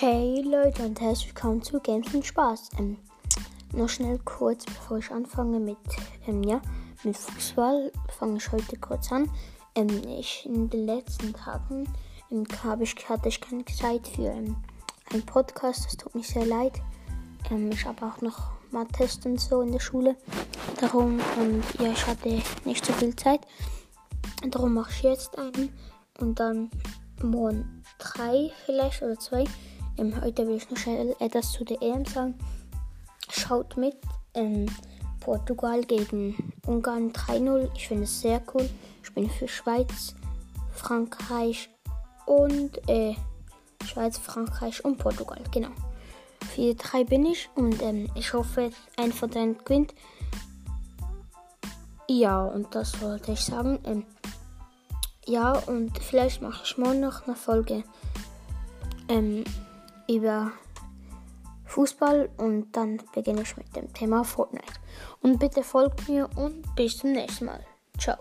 Hey Leute und herzlich willkommen zu Games und Spaß. Ähm, noch schnell kurz, bevor ich anfange mit, ähm, ja, mit Fußball, fange ich heute kurz an. Ähm, ich, in den letzten Tagen ähm, ich, hatte ich keine Zeit für ähm, einen Podcast, das tut mir sehr leid. Ähm, ich habe auch noch mal Tests und so in der Schule. Darum, und ja, ich hatte nicht so viel Zeit. Darum mache ich jetzt einen und dann morgen drei vielleicht oder zwei. Ähm, heute will ich noch schnell etwas zu der EM sagen. Schaut mit. Ähm, Portugal gegen Ungarn 3-0. Ich finde es sehr cool. Ich bin für Schweiz, Frankreich und äh, Schweiz, Frankreich und Portugal. Genau. Für drei bin ich und ähm, ich hoffe, ein von denen gewinnt. Ja, und das wollte ich sagen. Ähm, ja, und vielleicht mache ich morgen noch eine Folge. Ähm, über Fußball und dann beginne ich mit dem Thema Fortnite. Und bitte folgt mir und bis zum nächsten Mal. Ciao.